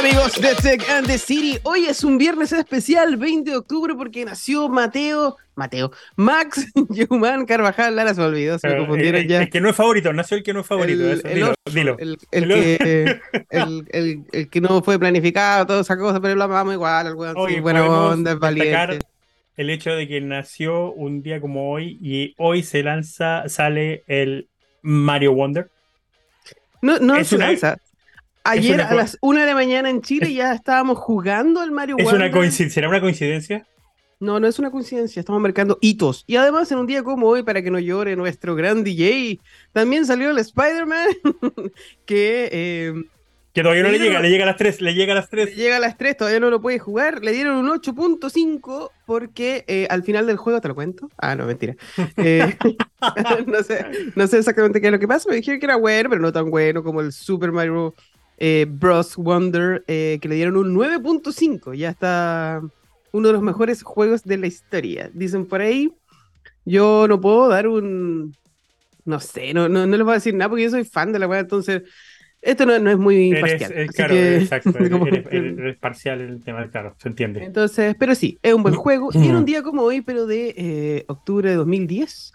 amigos de Tech and the City. Hoy es un viernes especial, 20 de octubre, porque nació Mateo, Mateo, Max Yuman Carvajal. Lara se me olvidó, se me confundieron el, ya. el que no es favorito, nació el que no es favorito. El- eso, el dilo, otro, dilo. El, que, el, no fue planificado, toda esa cosa, pero lo amamos igual, el weón, sí, buena onda, es valiente. el hecho de que nació un día como hoy y hoy se lanza, sale el Mario Wonder. No, no es se una- lanza. Ayer a las 1 de la mañana en Chile ya estábamos jugando el Mario ¿Es Wonder. una coincidencia? ¿Será una coincidencia? No, no es una coincidencia, estamos marcando hitos. Y además, en un día como hoy, para que no llore nuestro gran DJ, también salió el Spider-Man, que eh, Que todavía no Le le llega, le llega a las 3, le llega a las 3. llega a las 3, todavía no lo puede jugar. Le dieron un 8.5 porque eh, al final del juego, ¿te lo cuento? Ah, no, mentira. Eh, no, sé, no sé exactamente qué es lo que pasa. Me dijeron que era bueno, pero no tan bueno como el Super Mario eh, Bros. Wonder, eh, que le dieron un 9.5. Ya está uno de los mejores juegos de la historia. Dicen por ahí. Yo no puedo dar un. No sé, no, no, no les voy a decir nada porque yo soy fan de la weá, entonces. Esto no, no es muy Eres, parcial. eh, así claro, que- exacto. Eres, como- eres- eres- eres parcial el tema, claro, se entiende. entonces, pero sí, es un buen juego. Y en un día como hoy, pero de eh, octubre de 2010,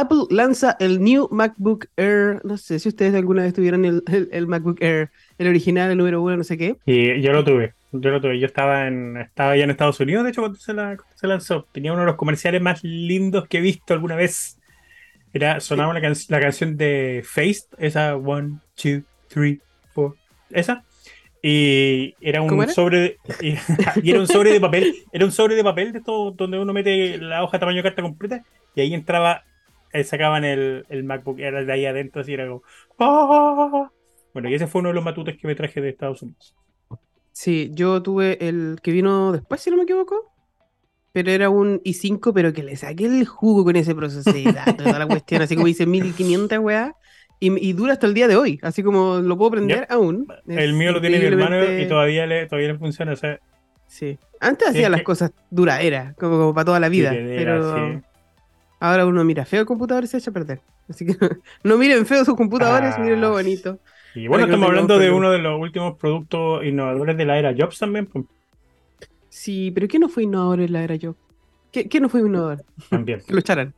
Apple lanza el New MacBook Air. No sé si ustedes alguna vez tuvieron el, el- el MacBook Air, el original, el número uno, no sé qué. Y yo lo tuve, yo lo tuve. Yo estaba en, estaba ya en Estados Unidos, de hecho, cuando se, la- cuando se lanzó. Tenía uno de los comerciales más lindos que he visto alguna vez. Era, sonaba la, can- la canción de Faced, esa One, Two, Three, Four, esa. Y era ¿Cómo un era? sobre de, y, y era un sobre de papel, era un sobre de papel de todo donde uno mete la hoja tamaño carta completa y ahí entraba, sacaban el, el MacBook Air de ahí adentro así era como ¡ah! Bueno, y ese fue uno de los matutes que me traje de Estados Unidos. Sí, yo tuve el que vino después, si no me equivoco. Pero era un i5, pero que le saqué el jugo con ese datos, toda la cuestión, así como dice 1500 weá. Y, y dura hasta el día de hoy, así como lo puedo prender Yep. aún. El mío lo tiene mi hermano y todavía le, todavía le funciona. O sea, Sí. Antes hacía las que- cosas duraderas, como, como para toda la vida. Duradera, pero sí. Ahora uno mira feo el computador y se echa a perder. Así que no miren feo sus computadores, Ah, miren lo bonito. Y bueno, no estamos hablando de uno de los últimos productos innovadores de la era Jobs también. pues, Sí, pero ¿qué no fue innovador en la era yo? ¿Qué, qué no fue innovador? también. Que lo echaran.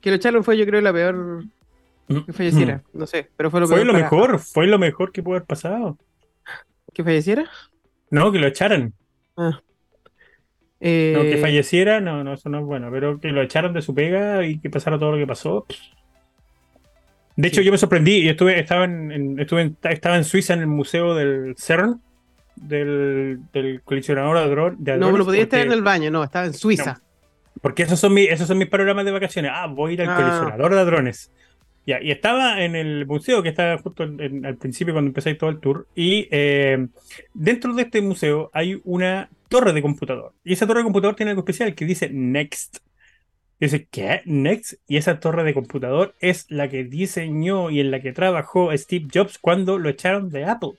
Que lo echaron fue, yo creo, la peor que falleciera. No sé, pero fue lo Fue peor. lo para- mejor, fue lo mejor que pudo haber pasado. ¿Que falleciera? No, que lo echaran. Ah. No, que Eh, falleciera, no, no, eso no es bueno. Pero que lo echaran de su pega y que pasara todo lo que pasó. De hecho, Sí. yo me sorprendí y estuve, estaba en, en- estuve en- estaba en Suiza en el museo del CERN, del, del colisionador de de no, hadrones. no podía estar en el baño, no, estaba en Suiza. Porque esos son, mis, esos son mis panoramas de vacaciones. Ah, voy a ir al Ah. colisionador de hadrones. Ya, y estaba en el museo que estaba justo en- en- al principio cuando empecé todo el tour. Y eh, dentro de este museo hay una torre de computador. Y esa torre de computador tiene algo especial que dice Next. Dice, ¿qué? Next. Y esa torre de computador es la que diseñó y en la que trabajó Steve Jobs cuando lo echaron de Apple.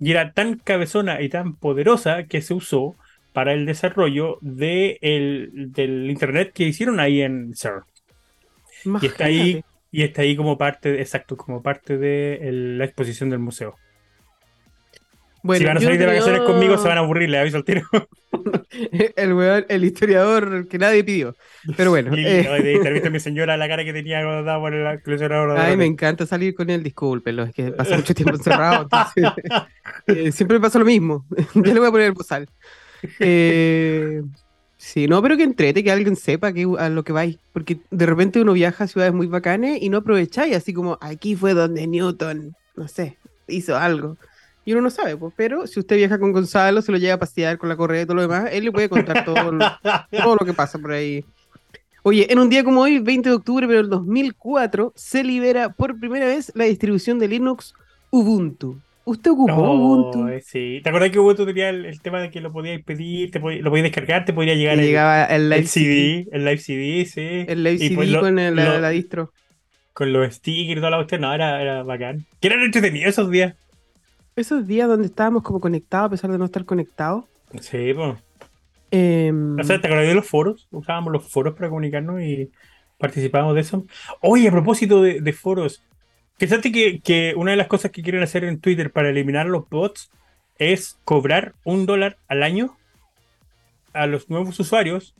Y era tan cabezona y tan poderosa que se usó para el desarrollo de el- del internet que hicieron ahí en CERN. Y está ahí, Imagínate. Y está ahí como parte, exacto, como parte de el- la exposición del museo. Bueno, si van a salir de no vacaciones conmigo, se van a aburrir, le aviso al tiro. el, weón- el historiador que nadie pidió. Pero bueno. Y eh, de- ¿viste mi señora la cara que tenía cuando estaba por el colisionador de Ay, me encanta salir con él, discúlpelo, es que pasa mucho tiempo encerrado, entonces, eh, siempre me pasa lo mismo. Yo le voy a poner el bozal. Eh, sí, no, pero que entrete, que alguien sepa que, a lo que vais, porque de repente uno viaja a ciudades muy bacanes y no aprovecháis, así como aquí fue donde Newton, no sé, hizo algo. Y uno no sabe, pues, pero si usted viaja con Gonzalo, se lo lleva a pasear con la correa y todo lo demás, él le puede contar todo, lo- todo lo que pasa por ahí. Oye, en un día como hoy, 20 de octubre, pero del 2004, se libera por primera vez la distribución de Linux Ubuntu. ¿Usted ocupó Ubuntu? Sí. ¿Te acuerdas que Ubuntu tenía el, el tema de que lo podías pedir, te podí- lo podías descargar, te podría llegar el, llegaba el el live CD, el live CD, sí. El live Y CD pues lo- con el- la, lo- la distro. con los stickers y toda la cuestión, no, era, era bacán. Que eran entretenidos esos días. Esos días donde estábamos como conectados a pesar de no estar conectados. Sí, pues. O sea, ¿te acuerdas de los foros? Usábamos los foros para comunicarnos y participábamos de eso. Oye, a propósito de, de foros, fíjate que, que una de las cosas que quieren hacer en Twitter para eliminar los bots es cobrar un dólar al año a los nuevos usuarios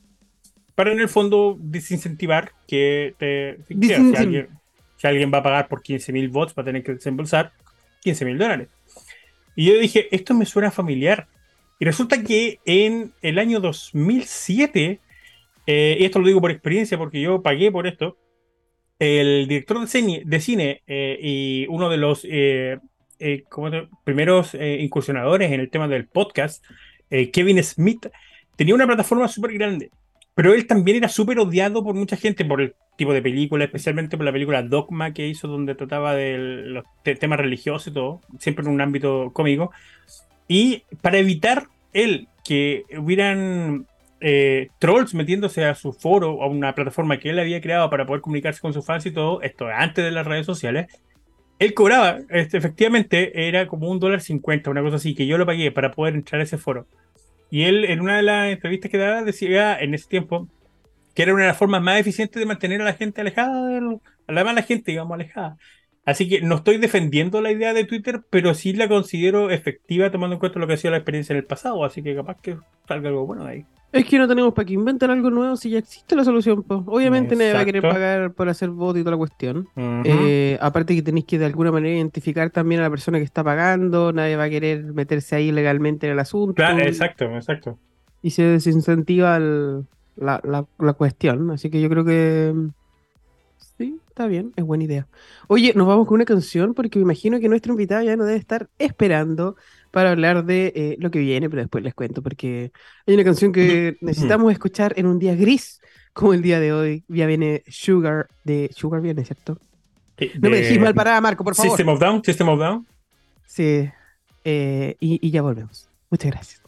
para en el fondo desincentivar que te... Si alguien, si alguien va a pagar por 15.000 bots, va a tener que desembolsar 15.000 dólares. Y yo dije, esto me suena familiar. Y resulta que en el año 2007, eh, y esto lo digo por experiencia porque yo pagué por esto, el director de cine, eh, y uno de los eh, primeros incursionadores en el tema del podcast, Kevin Smith, tenía una plataforma súper grande. Pero él también era súper odiado por mucha gente por el tipo de película, especialmente por la película Dogma que hizo, donde trataba de los temas religiosos y todo, siempre en un ámbito cómico. Y para evitar él que hubieran eh, trolls metiéndose a su foro a una plataforma que él había creado para poder comunicarse con sus fans y todo, esto antes de las redes sociales, él cobraba, este, efectivamente, era como un dólar cincuenta, una cosa así, que yo lo pagué para poder entrar a ese foro. Y él, en una de las entrevistas que daba, decía en ese tiempo que era una de las formas más eficientes de mantener a la gente alejada, de a la mala gente, digamos, alejada. Así que no estoy defendiendo la idea de Twitter, pero sí la considero efectiva tomando en cuenta lo que ha sido la experiencia en el pasado. Así que capaz que salga algo bueno de ahí. Es que no tenemos para que inventar algo nuevo si ya existe la solución. Pues. Obviamente nadie va a querer pagar por hacer voto y toda la cuestión. Eh, aparte que tenéis que de alguna manera identificar también a la persona que está pagando. Nadie va a querer meterse ahí legalmente en el asunto. Claro, exacto, exacto. Y se desincentiva la, la cuestión. Así que yo creo que está bien, es buena idea. Oye, nos vamos con una canción porque me imagino que nuestro invitado ya nos debe estar esperando para hablar de eh, lo que viene, pero después les cuento, porque hay una canción que necesitamos escuchar en un día gris, como el día de hoy. Ya viene Sugar, de Sugar viene, ¿cierto? no me decís mal parada, Marco, por favor. System of Down, System of Down. Sí, eh, y ya volvemos. Muchas gracias.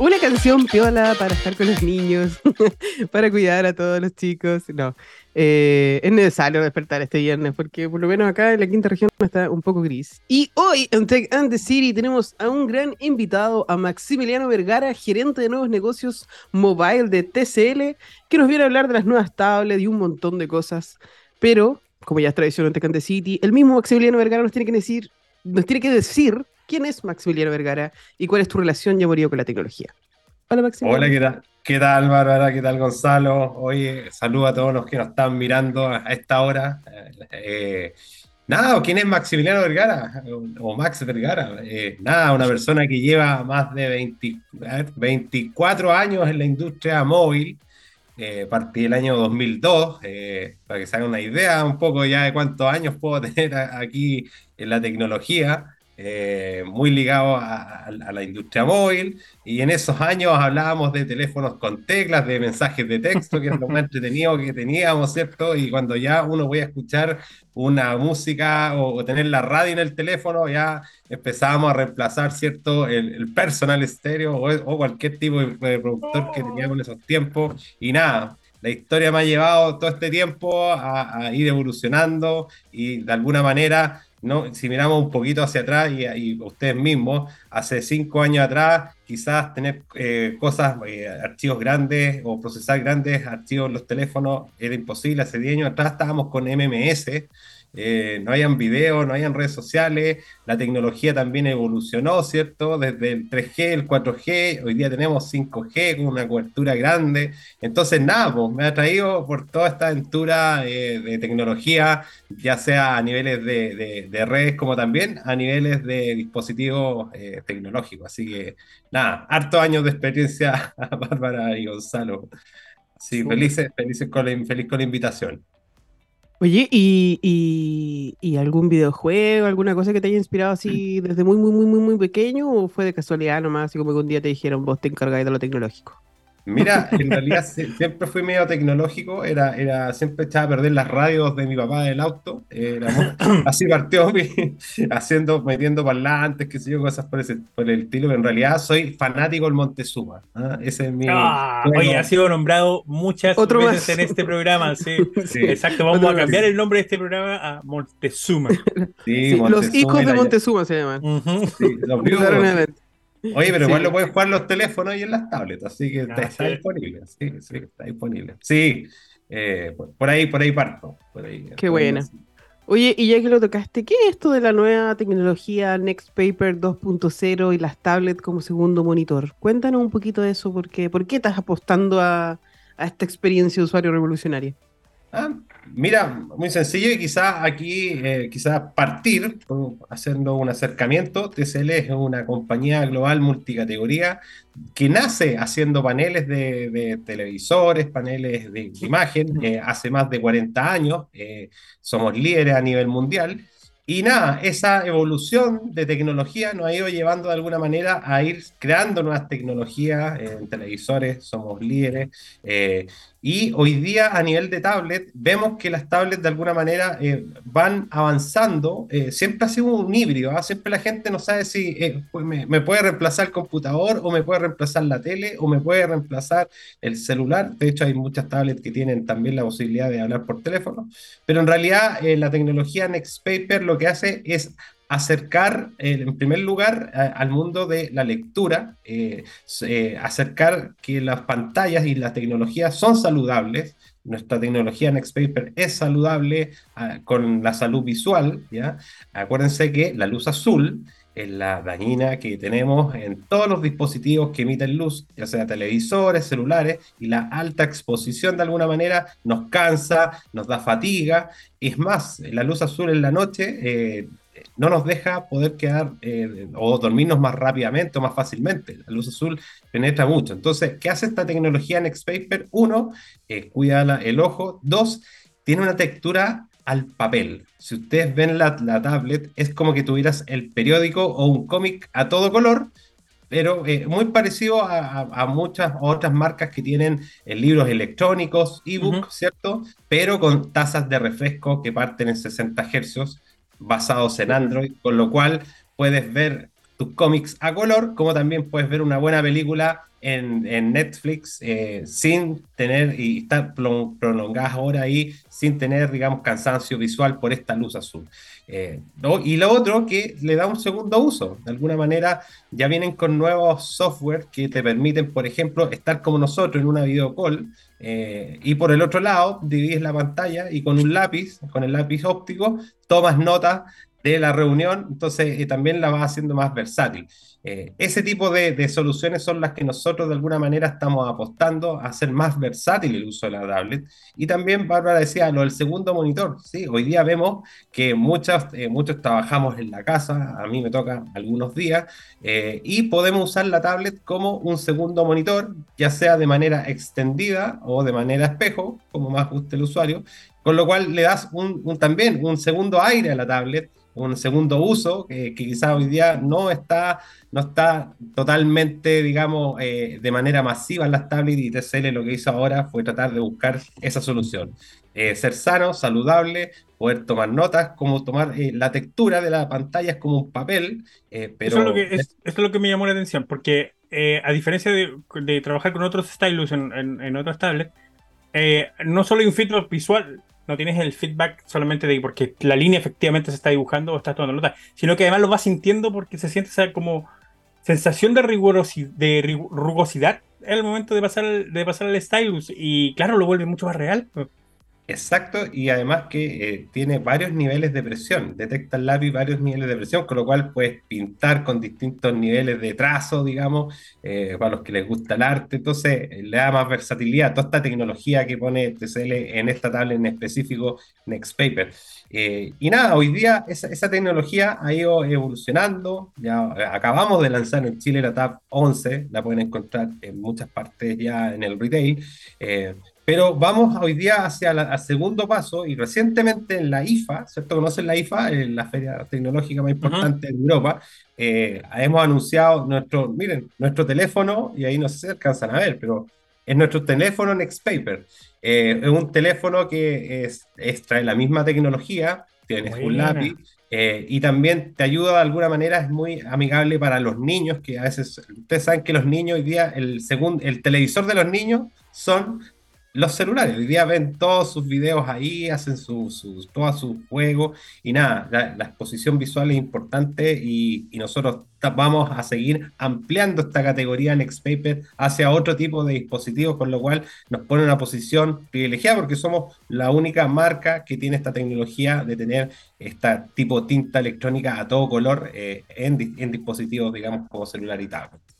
Una canción piola para estar con los niños, para cuidar a todos los chicos. No, eh, es necesario despertar este viernes porque por lo menos acá en la quinta región está un poco gris. Y hoy en Tech and the City tenemos a un gran invitado, a Maximiliano Vergara, gerente de nuevos negocios mobile de TCL, que nos viene a hablar de las nuevas tablets y un montón de cosas. Pero, como ya es tradición en Tech and the City, el mismo Maximiliano Vergara nos tiene que decir, nos tiene que decir ¿Quién es Maximiliano Vergara y cuál es tu relación y amorío con la tecnología? Hola, Maximiliano. Hola, ¿qué tal? ¿Qué tal, Bárbara? ¿Qué tal, Gonzalo? Oye, saludo a todos los que nos están mirando a esta hora. Eh, nada, ¿quién es Maximiliano Vergara? O Max Vergara. Eh, nada, una persona que lleva más de 24 años en la industria móvil. Eh, partí el año 2002, para que se hagan una idea un poco ya de cuántos años puedo tener aquí en la tecnología. Eh, muy ligado a, la industria móvil, y en esos años hablábamos de teléfonos con teclas, de mensajes de texto, que era lo más entretenido que teníamos, ¿cierto? Y cuando ya uno voy a escuchar una música o, tener la radio en el teléfono, ya empezábamos a reemplazar, ¿cierto? El, personal estéreo o, cualquier tipo de, productor que teníamos en esos tiempos, y nada. La historia me ha llevado todo este tiempo a ir evolucionando y de alguna manera ¿no? Si miramos un poquito hacia atrás y, ustedes mismos, hace cinco años atrás, quizás tener eh, cosas, eh, archivos grandes o procesar grandes archivos en los teléfonos era imposible. Hace 10 años atrás estábamos con MMS, eh, no hayan videos, no hayan redes sociales, la tecnología también evolucionó, ¿cierto? Desde el 3G, el 4G, hoy día tenemos 5G con una cobertura grande. Entonces, nada, pues, me ha traído por toda esta aventura eh, de tecnología, ya sea a niveles de, redes como también a niveles de dispositivos eh, tecnológicos. Así que, nada, hartos años de experiencia, Bárbara y Gonzalo. Sí, felices, felices con feliz con la invitación. Oye, ¿y, y, algún videojuego, alguna cosa que te haya inspirado así desde muy, muy, muy, muy, muy pequeño o fue de casualidad nomás, así como que un día te dijeron vos te encargáis de lo tecnológico? Mira, en realidad siempre fui medio tecnológico, era, era, siempre echaba a perder las radios de mi papá del auto, así partió haciendo, metiendo parlantes, qué sé yo, cosas por, ese, por el estilo, pero en realidad soy fanático del Montezuma. ¿ah? Ese es mi... Ah, oye, ha sido nombrado muchas veces en este programa, sí. Exacto, vamos a cambiar el nombre de este programa a Montezuma. Sí, Los hijos de Montezuma se llaman. los Oye, pero igual lo pueden jugar en los teléfonos y en las tablets, así que está, disponible. Sí, sí, está disponible. Sí, eh, por ahí, por ahí parto. Por ahí, Qué buena. Oye, y ya que lo tocaste, ¿qué es esto de la nueva tecnología Next Paper 2.0 y las tablets como segundo monitor? Cuéntanos un poquito de eso, porque ¿por qué estás apostando a, a esta experiencia de usuario revolucionaria? Ah, mira, muy sencillo y quizás aquí, eh, quizás partir haciendo un acercamiento. TCL es una compañía global multicategoría que nace haciendo paneles de, televisores, paneles de, imagen, eh, hace más de 40 años. Eh, somos líderes a nivel mundial. Y nada, esa evolución de tecnología nos ha ido llevando de alguna manera a ir creando nuevas tecnologías en televisores, somos líderes, y hoy día a nivel de tablet vemos que las tablets de alguna manera eh, van avanzando. Eh, siempre ha sido un híbrido. ¿ah? Siempre la gente no sabe si eh, pues me, puede reemplazar el computador o me puede reemplazar la tele o me puede reemplazar el celular. De hecho hay muchas tablets que tienen también la posibilidad de hablar por teléfono. Pero en realidad la tecnología Next Paper lo que hace es acercar, eh, en primer lugar, al mundo de la lectura, eh, eh, acercar que las pantallas y las tecnologías son saludables. Nuestra tecnología Nextpaper es saludable ah, con la salud visual. ¿ya? Acuérdense que la luz azul es la dañina que tenemos en todos los dispositivos que emiten luz, ya sea televisores, celulares, y la alta exposición de alguna manera nos cansa, nos da fatiga. Es más, la luz azul en la noche no nos deja poder quedar eh, o dormirnos más rápidamente o más fácilmente. La luz azul penetra mucho. Entonces, ¿qué hace esta tecnología Nextpaper? Uno, eh, cuida el ojo. Dos, tiene una textura al papel. Si ustedes ven la, tablet, es como que tuvieras el periódico o un cómic a todo color, pero eh, muy parecido a, muchas otras marcas que tienen libros electrónicos, ebook, ¿cierto? Pero con tasas de refresco que parten en 60 Hz basados en Android, con lo cual puedes ver tus cómics a color, como también puedes ver una buena película en, Netflix eh, sin tener y estar prolongadas ahora ahí sin tener, digamos, cansancio visual por esta luz azul. Eh, y lo otro que le da un segundo uso. De alguna manera ya vienen con nuevos software que te permiten, por ejemplo, estar como nosotros en una video call eh, y por el otro lado divides la pantalla y con un lápiz, con el lápiz óptico, tomas nota de la reunión, entonces también la vas haciendo más versátil. Eh, ese tipo de, soluciones son las que nosotros de alguna manera estamos apostando a hacer más versátil el uso de la tablet. Y también Bárbara decía lo del segundo monitor. ¿sí? Hoy día vemos que muchas, eh, muchos trabajamos en la casa, a mí me toca algunos días, eh, y podemos usar la tablet como un segundo monitor, ya sea de manera extendida o de manera espejo, como más guste el usuario, con lo cual le das también un segundo aire a la tablet un segundo uso que, quizás hoy día no está, no está totalmente, digamos, eh, de manera masiva en las tablets y TCL lo que hizo ahora fue tratar de buscar esa solución. Eh, ser sano, saludable, poder tomar notas, como tomar eh, la textura de la pantalla es como un papel, pero... Eso es, lo que, me llamó la atención, porque a diferencia de, trabajar con otros stylus en, en otras tablets, no solo hay un feedback visual, no tienes el feedback solamente de porque la línea efectivamente se está dibujando o estás tomando nota, sino que además lo vas sintiendo porque se siente esa como sensación de, rigurosidad, de rugosidad momento de pasar, de pasar al stylus y claro, lo vuelve mucho más real. Exacto, y además que eh, tiene varios niveles de presión, detecta el lápiz varios niveles de presión, con lo cual puedes pintar con distintos niveles de trazo, digamos, eh, para los que les gusta el arte, entonces eh, le da más versatilidad toda esta tecnología que pone TCL en esta tabla en específico Nextpaper. y nada, hoy día esa, esa, tecnología ha ido evolucionando, ya acabamos de lanzar en Chile la Tab 11, la pueden encontrar en muchas partes ya en el retail. Pero vamos hoy día hacia el segundo paso y recientemente en la IFA, ¿cierto? ¿Conocen la IFA? En la feria tecnológica más importante de Europa. Eh, hemos anunciado nuestro, miren, nuestro teléfono, y ahí no sé si alcanzan a ver, pero es nuestro teléfono Nextpaper. Eh, es un teléfono que es, trae la misma tecnología, tienes un lápiz, eh, y también te ayuda de alguna manera, es muy amigable para los niños, que a veces, ustedes saben que los niños hoy día, el, segundo, el televisor de los niños son los celulares. Hoy día ven todos sus videos ahí, hacen sus, sus, todos sus juegos y nada, la, exposición visual es importante y, nosotros vamos a seguir ampliando esta categoría Nextpaper hacia otro tipo de dispositivos, con lo cual nos pone una posición privilegiada porque somos la única marca que tiene esta tecnología de tener esta tipo tinta electrónica a todo color eh, en, en dispositivos, digamos, como celular y tablet.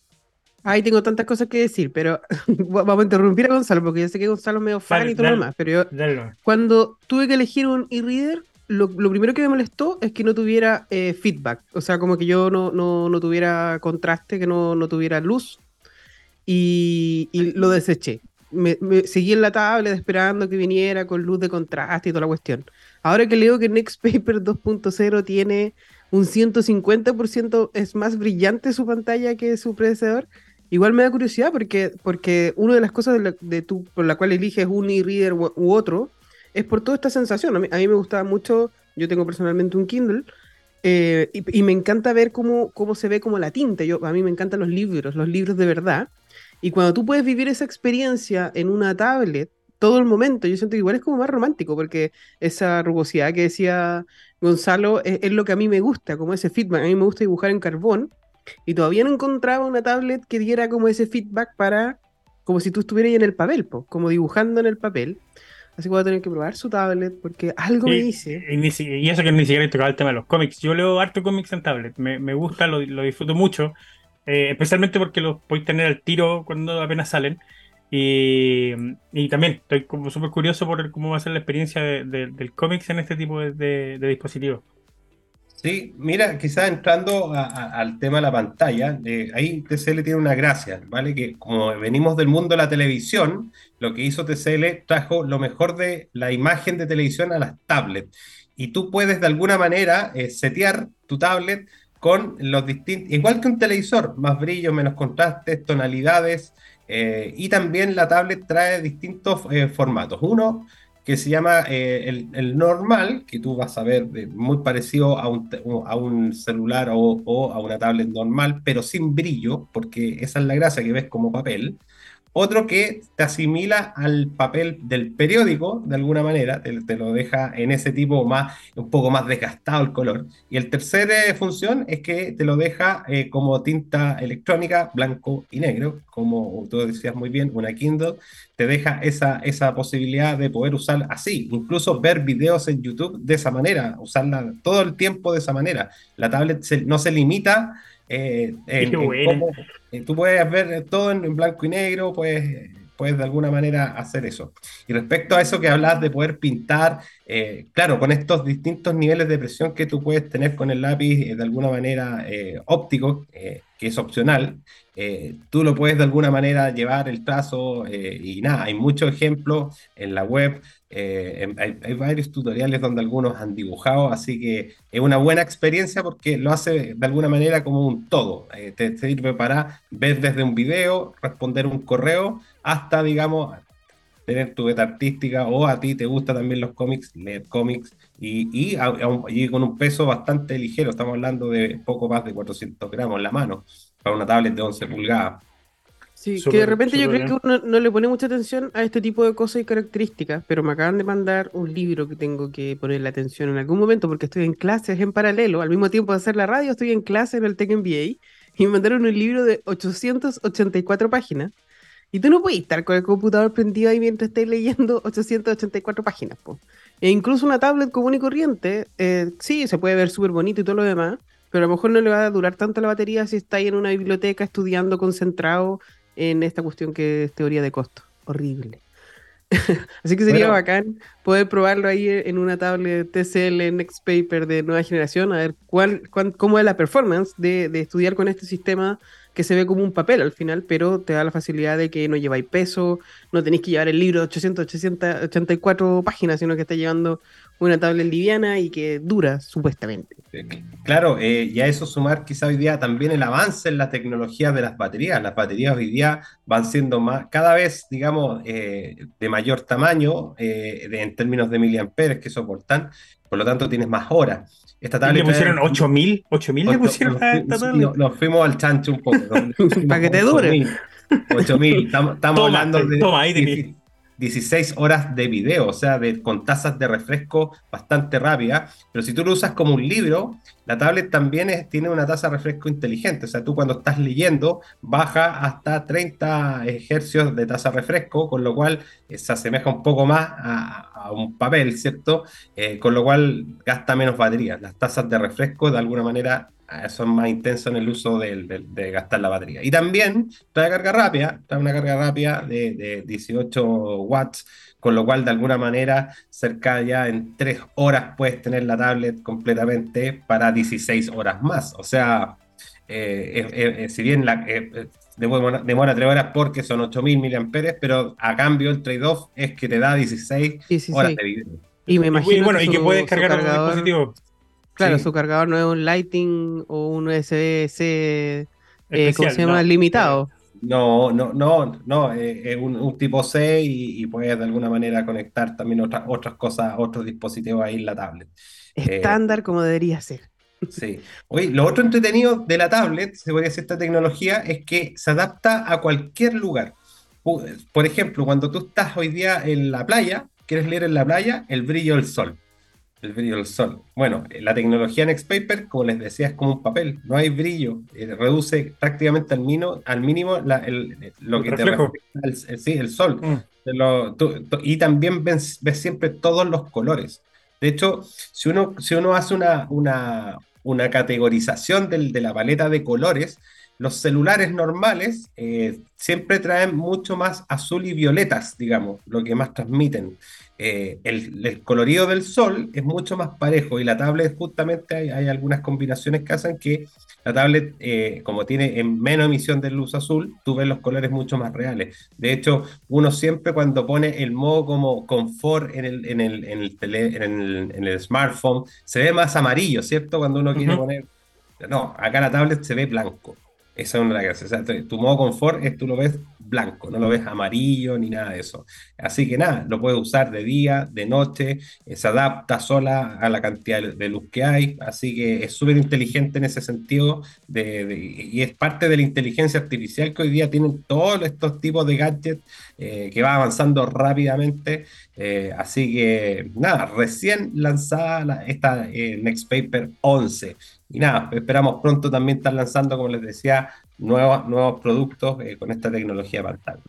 Ay, tengo tantas cosas que decir, pero vamos a interrumpir a Gonzalo, porque yo sé que Gonzalo es medio fan y todo lo demás, pero yo, cuando tuve que elegir un e-reader, lo, primero que me molestó es que no tuviera eh, feedback, o sea, como que yo no, no, tuviera contraste, que no, no tuviera luz, y, lo deseché. Me, seguí en la tablet esperando que viniera con luz de contraste y toda la cuestión. Ahora que leo que Nextpaper 2.0 tiene un 150% es más brillante su pantalla que su predecesor, Igual me da curiosidad porque, porque una de las cosas de, tu, por la cual eliges un e-reader u, otro es por toda esta sensación. A mí, me gustaba mucho, yo tengo personalmente un Kindle, eh, y, me encanta ver cómo, cómo se ve como la tinta. Yo, a mí me encantan los libros, los libros de verdad. Y cuando tú puedes vivir esa experiencia en una tablet todo el momento, yo siento que igual es como más romántico, porque esa rugosidad que decía Gonzalo es, es, lo que a mí me gusta, como ese feedback. A mí me gusta dibujar en carbón y todavía no encontraba una tablet que diera como ese feedback para, como si tú estuvieras ahí en el papel, como dibujando en el papel. Así que voy a tener que probar su tablet porque algo me dice. Y, eso que ni siquiera he tocado el tema de los cómics. Yo leo harto cómics en tablet. Me, me gusta, lo, lo, disfruto mucho. Eh, especialmente porque los podéis tener al tiro cuando apenas salen. Y, y también estoy como súper curioso por cómo va a ser la experiencia del cómics en este tipo de, de dispositivos. Sí, mira, quizás entrando al tema de la pantalla, eh, ahí TCL tiene una gracia, ¿vale? Que como venimos del mundo de la televisión, lo que hizo TCL trajo lo mejor de la imagen de televisión a las tablets. Y tú puedes de alguna manera eh, setear tu tablet con los distintos, igual que un televisor, más brillo, menos contrastes, tonalidades, eh, y también la tablet trae distintos formatos. Uno, que se llama eh, el, normal, que tú vas a ver muy parecido a un, a un celular o, o, a una tablet normal, pero sin brillo, porque esa es la gracia que ves como papel. Otro que te asimila al papel del periódico, de alguna manera, te, lo deja en ese tipo más, un poco más desgastado el color. Y el tercer eh, función es que te lo deja eh, como tinta electrónica, blanco y negro, como tú decías muy bien, una Kindle, te deja esa, esa posibilidad de poder usar así, incluso ver videos en YouTube de esa manera, usarla todo el tiempo de esa manera. La tablet no se limita eh, eh, tú puedes ver todo en, blanco y negro, puedes, puedes de alguna manera hacer eso. Y respecto a eso que hablas de poder pintar, eh, claro, con estos distintos niveles de presión que tú puedes tener con el lápiz de alguna manera óptico, que es opcional, tú lo puedes de alguna manera llevar el trazo y nada, hay muchos ejemplos en la web eh, hay, varios tutoriales donde algunos han dibujado, así que es una buena experiencia porque lo hace de alguna manera como un todo. Eh, te, sirve para ver desde un video, responder un correo, hasta, digamos, tener tu beta artística o a ti te gustan también los cómics, leer cómics y, y, con un peso bastante ligero. Estamos hablando de poco más de 400 gramos en la mano para una tablet de 11 pulgadas. Sí, que de repente yo creo que uno no le pone mucha atención a este tipo de cosas y características, pero me acaban de mandar un libro que tengo que ponerle atención en algún momento porque estoy en clases en paralelo, al mismo tiempo de hacer la radio estoy en clase en el Tech MBA y me mandaron un libro de 884 páginas y tú no puedes estar con el computador prendido ahí mientras estés leyendo 884 páginas. E incluso una tablet común y corriente, eh, sí, se puede ver súper bonito y todo lo demás, pero a lo mejor no le va a durar tanto la batería si está ahí en una biblioteca estudiando concentrado en esta cuestión que es teoría de costo. Horrible. Así que sería bacán poder probarlo ahí en una tablet TCL Next Paper de nueva generación, a ver cuál, cómo es la performance de, de, estudiar con este sistema que se ve como un papel al final, pero te da la facilidad de que no lleváis peso, no tenéis que llevar el libro de 800, 884 páginas, sino que está llevando una tablet liviana y que dura supuestamente. Claro, eh, y a eso sumar quizá hoy día también el avance en la tecnología de las baterías. Las baterías hoy día van siendo más, cada vez, digamos, eh, de mayor tamaño eh, en términos de miliamperes que soportan, por lo tanto tienes más horas. Esta tablet ¿Le pusieron 8000? ¿8000 le pusieron a esta tablet? Nos, fuimos al chancho un poco. Para que te dure. 8000, estamos, hablando de... Toma, ahí 16 horas de video, o sea, de, con tasas de refresco bastante rápidas. Pero si tú lo usas como un libro, la tablet también tiene una tasa de refresco inteligente. O sea, tú cuando estás leyendo, baja hasta 30 hercios de tasa de refresco, con lo cual eh, se asemeja un poco más a, un papel, ¿cierto? Eh, con lo cual gasta menos batería. Las tasas de refresco, de alguna manera, son más intensos en el uso de, gastar la batería. Y también trae carga rápida, trae una carga rápida de, 18 watts, con lo cual de alguna manera cerca ya en 3 horas puedes tener la tablet completamente para 16 horas más. O sea, eh, si bien la, demora, demora 3 horas porque son 8000 mAh, pero a cambio el trade-off es que te da 16, horas de video. Y me imagino bueno, y que puedes cargar un dispositivo Claro, su cargador no es un Lighting o un USB-C, eh, ¿cómo se llama? Limitado. No, no, no, no, eh, es un, tipo C y, puedes de alguna manera conectar también otras, otras cosas, otros dispositivos ahí en la tablet. Estándar como debería ser. Sí. Oye, lo otro entretenido de la tablet, se podría decir esta tecnología, es que se adapta a cualquier lugar. Por ejemplo, cuando tú estás hoy día en la playa, quieres leer en la playa el brillo del sol el brillo del sol. Bueno, la tecnología Nextpaper, como les decía, es como un papel, no hay brillo, eh, reduce prácticamente al, mínimo, al mínimo lo que te refleja el, sí, el sol. Mm. y también ves, siempre todos los colores. De hecho, si uno, si uno hace una, una, una categorización del, de la paleta de colores, los celulares normales eh, siempre traen mucho más azul y violetas, digamos, lo que más transmiten. Eh, el, colorido del sol es mucho más parejo y la tablet justamente hay, algunas combinaciones que hacen que la tablet, eh, como tiene menos emisión de luz azul, tú ves los colores mucho más reales. De hecho, uno siempre cuando pone el modo como confort en el, en el, en el, en el, smartphone, se ve más amarillo, ¿cierto? Cuando uno quiere poner... No, acá la tablet se ve blanco. Esa es una gracia. O sea, tu modo confort es tú lo ves blanco, no lo ves amarillo ni nada de eso. Así que nada, lo puedes usar de día, de noche, eh, se adapta sola a la cantidad de luz que hay. Así que es súper inteligente en ese sentido de, y es parte de la inteligencia artificial que hoy día tienen todos estos tipos de gadgets eh, que va avanzando rápidamente. Eh, así que nada, recién lanzada esta Next Paper 11 y nada, esperamos pronto también estar lanzando, como les decía, nuevos, nuevos productos eh, con esta tecnología pantalla.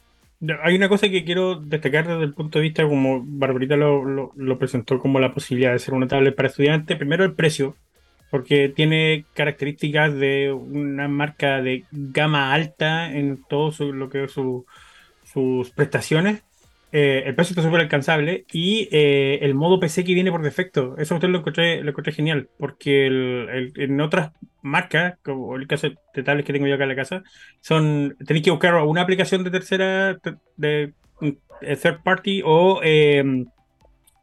Hay una cosa que quiero destacar desde el punto de vista, como Barbarita lo, presentó como la posibilidad de ser una tablet para estudiantes. Primero el precio, porque tiene características de una marca de gama alta en todo lo que es sus prestaciones. Eh, el precio está súper alcanzable y eh, el modo PC que viene por defecto, eso usted lo encontré, lo encontré genial, porque en otras marcas, como el caso de tablets que tengo yo acá en la casa, son tenéis que buscar una aplicación de tercera, de, third party o, eh,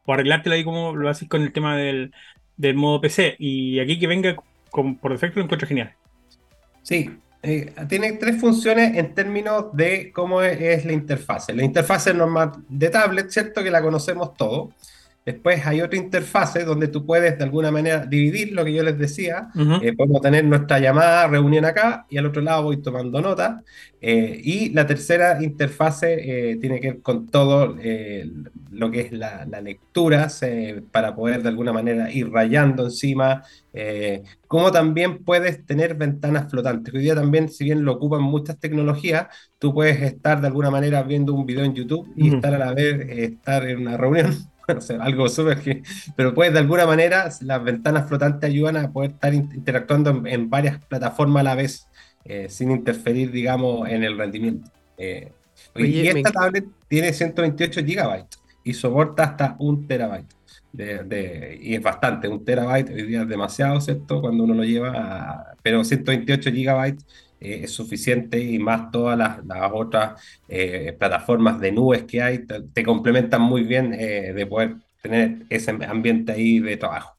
o arreglártela ahí como lo haces con el tema del, del modo PC. Y aquí que venga por defecto lo encuentro genial. Sí, eh, tiene tres funciones en términos de cómo es, la interfase. La interfase normal de tablet, ¿cierto? Que la conocemos todos. Después hay otra interfase donde tú puedes de alguna manera dividir lo que yo les decía. Eh, podemos tener nuestra llamada, reunión acá y al otro lado voy tomando nota. Eh, y la tercera interfase tiene que ver con todo lo que es la, lectura para poder de alguna manera ir rayando encima eh, como también puedes tener ventanas flotantes. Hoy día también, si bien lo ocupan muchas tecnologías, tú puedes estar de alguna manera viendo un video en YouTube y estar a la vez, eh, estar en una reunión. Algo súper pero puedes de alguna manera, las ventanas flotantes ayudan a poder estar interactuando en, varias plataformas a la vez, eh, sin interferir, digamos, en el rendimiento. y esta tablet tiene 128 GB y soporta hasta un terabyte y es bastante, un terabyte hoy día es demasiado, ¿cierto? Cuando uno lo lleva, a, pero 128 gigabytes eh, es suficiente y más todas las, otras eh, plataformas de nubes que hay te, complementan muy bien eh, de poder tener ese ambiente ahí de trabajo.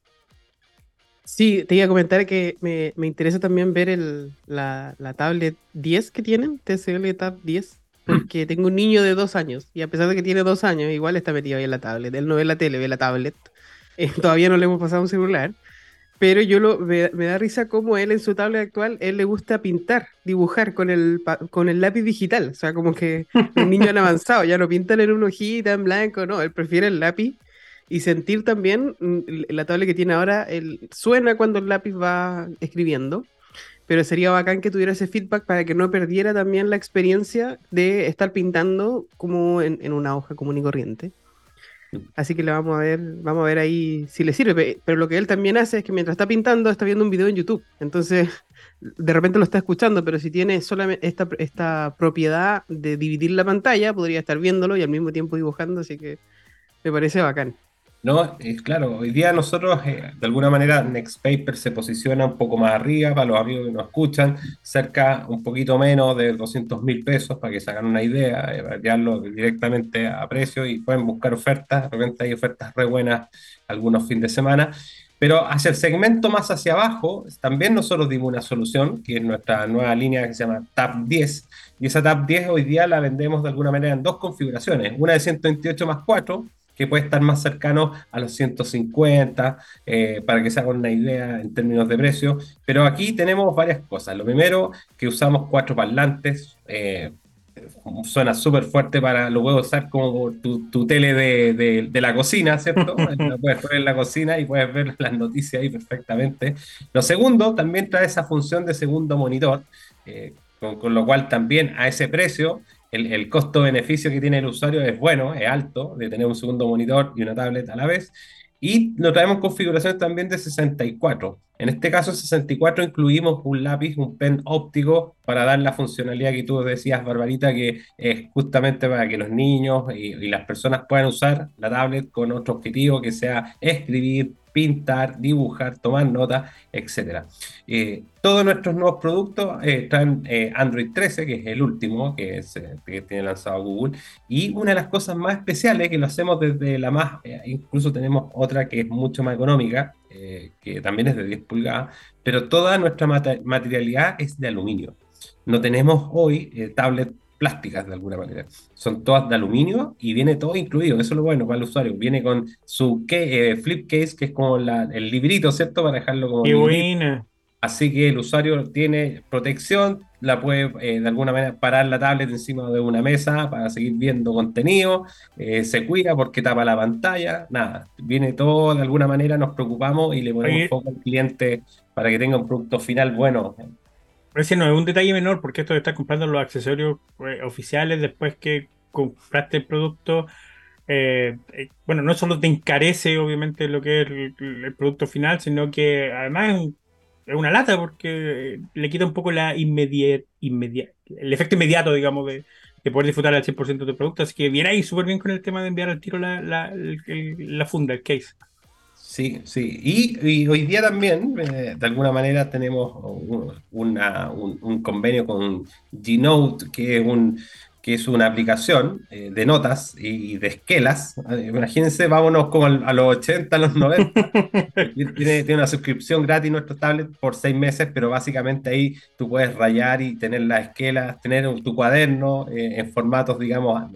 Sí, te iba a comentar que me, me interesa también ver el, la, la, tablet 10 que tienen, TCL Tab 10, porque tengo un niño de dos años y a pesar de que tiene dos años, igual está metido ahí en la tablet. Él no ve la tele, ve la tablet. Todavía no le hemos pasado un celular. Pero yo lo, me, da risa como él en su tablet actual, él le gusta pintar, dibujar con el, con el lápiz digital. O sea, como que los niños han avanzado, ya no pintan en una hojita en blanco, no, él prefiere el lápiz. Y sentir también, mm, la tablet que tiene ahora, él, suena cuando el lápiz va escribiendo. Pero sería bacán que tuviera ese feedback para que no perdiera también la experiencia de estar pintando como en, en una hoja común y corriente. Así que le vamos a ver, vamos a ver ahí si le sirve. Pero lo que él también hace es que mientras está pintando, está viendo un video en YouTube. Entonces, de repente lo está escuchando, pero si tiene solamente esta, esta propiedad de dividir la pantalla, podría estar viéndolo y al mismo tiempo dibujando, así que me parece bacán. No, es claro, hoy día nosotros, eh, de alguna manera, Next Paper se posiciona un poco más arriba para los amigos que nos escuchan, cerca un poquito menos de 200 mil pesos para que se hagan una idea, enviarlo directamente a precio y pueden buscar ofertas, de repente hay ofertas re buenas algunos fines de semana. Pero hacia el segmento más hacia abajo, también nosotros dimos una solución, que es nuestra nueva línea que se llama TAP 10. Y esa TAP 10 hoy día la vendemos de alguna manera en dos configuraciones. Una de 128 más 4, que puede estar más cercano a los 150, eh, para que se hagan una idea en términos de precio. Pero aquí tenemos varias cosas. Lo primero, que usamos cuatro parlantes. Eh, suena súper fuerte para, lo puedes usar como tu, tele de, de, la cocina, ¿cierto? lo puedes poner en la cocina y puedes ver las noticias ahí perfectamente. Lo segundo, también trae esa función de segundo monitor, eh, con, con, lo cual también a ese precio el, costo-beneficio que tiene el usuario es bueno, es alto, de tener un segundo monitor y una tablet a la vez. Y lo traemos en configuraciones también de 64. En este caso, 64 incluimos un lápiz, un pen óptico para dar la funcionalidad que tú decías, Barbarita, que es justamente para que los niños y, y las personas puedan usar la tablet con otro objetivo que sea escribir, pintar, dibujar, tomar notas, etc. Eh, todos nuestros nuevos productos eh, traen eh, Android 13, que es el último que, que, tiene lanzado Google, y una de las cosas más especiales que lo hacemos desde la más, incluso tenemos otra que es mucho más económica, que también es de 10 pulgadas, pero toda nuestra materialidad es de aluminio. No tenemos hoy tablet plásticas de alguna manera. Son todas de aluminio y viene todo incluido. Eso es lo bueno para el usuario. Viene con su eh, flip case, que es como el librito, ¿cierto? Para dejarlo como. Qué Así que el usuario tiene protección, la puede eh, de alguna manera parar la tablet encima de una mesa para seguir viendo contenido, eh, se cuida porque tapa la pantalla, nada, viene todo de alguna manera, nos preocupamos y le ponemos foco al cliente para que tenga un producto final bueno. Ese no es un detalle menor porque esto de estar comprando los accesorios eh, oficiales después que compraste el producto, eh, eh, bueno, no solo te encarece obviamente lo que es el, producto final, sino que además es, una lata porque le quita un poco la inmediat, el efecto inmediato, digamos, de, poder disfrutar al 100% del producto. Así que viene ahí súper bien con el tema de enviar al tiro la, la funda, el case. Sí, sí. Y, hoy día también, eh, de alguna manera, tenemos un, un, convenio con Gnote, que es un, que es una aplicación eh, de notas y de esquelas. Eh, imagínense, vámonos como a los 80, a los 90. tiene, tiene, una suscripción gratis nuestro tablet por seis meses, pero básicamente ahí tú puedes rayar y tener las esquelas, tener tu cuaderno eh, en formatos, digamos,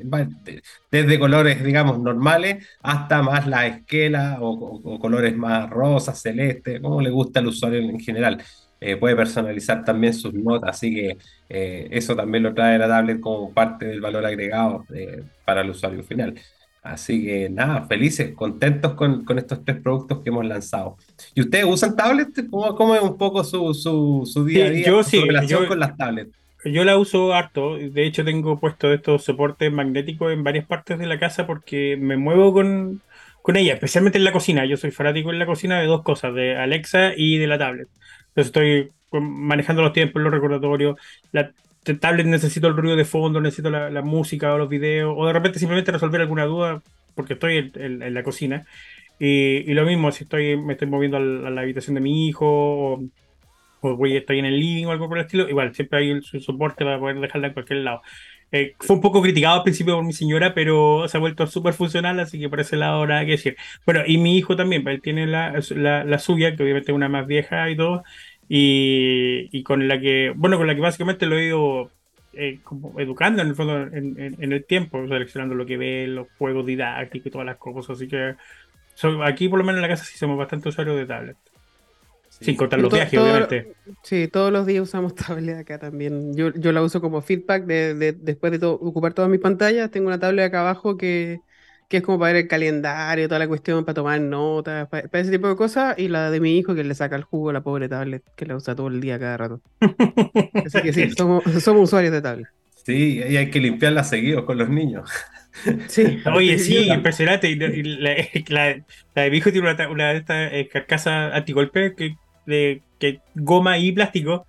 desde colores, digamos, normales hasta más la esquela o, o colores más rosas, celestes, como le gusta al usuario en general. Eh, puede personalizar también sus notas, así que eh, eso también lo trae la tablet como parte del valor agregado eh, para el usuario final. Así que nada, felices, contentos con, con, estos tres productos que hemos lanzado. ¿Y ustedes usan tablets? ¿Cómo, cómo es un poco su, su, su día a día, yo, sí, relación con las tablets? Yo la uso harto, de hecho tengo puesto estos soportes magnéticos en varias partes de la casa porque me muevo con, con ella, especialmente en la cocina. Yo soy fanático en la cocina de dos cosas, de Alexa y de la tablet. Entonces estoy manejando los tiempos, los recordatorios. La tablet necesito el ruido de fondo, necesito la, música o los videos, o de repente simplemente resolver alguna duda porque estoy en, la cocina. Y, lo mismo, si estoy, me estoy moviendo a la, habitación de mi hijo, o, voy, estoy en el living o algo por el estilo, igual, siempre hay su soporte para poder dejarla en cualquier lado. Eh, fue un poco criticado al principio por mi señora, pero se ha vuelto súper funcional, así que por ese lado nada que decir. Bueno, y mi hijo también, él tiene la, la, suya, que obviamente es una más vieja y todo, y, y, con la que, bueno, con la que básicamente lo he ido eh, educando en el fondo en, el tiempo, seleccionando lo que ve, los juegos didácticos y todas las cosas, así que aquí por lo menos en la casa sí somos bastante usuarios de tablet. Sin contar los viajes, obviamente. Sí, todos los días usamos tablet acá también. Yo, yo la uso como feedback de, después de ocupar todas mis pantallas. Tengo una tablet acá abajo que, que es como para ver el calendario, toda la cuestión, para tomar notas, para, ese tipo de cosas. Y la de mi hijo que le saca el jugo a la pobre tablet, que la usa todo el día cada rato. Así que sí, somos, somos usuarios de tablet. Sí, y hay que limpiarla seguido con los niños. Sí. Oye, sí, impresionante. Y la, la, de mi hijo tiene una, una de estas eh, carcasas antigolpe que, de, que goma y plástico.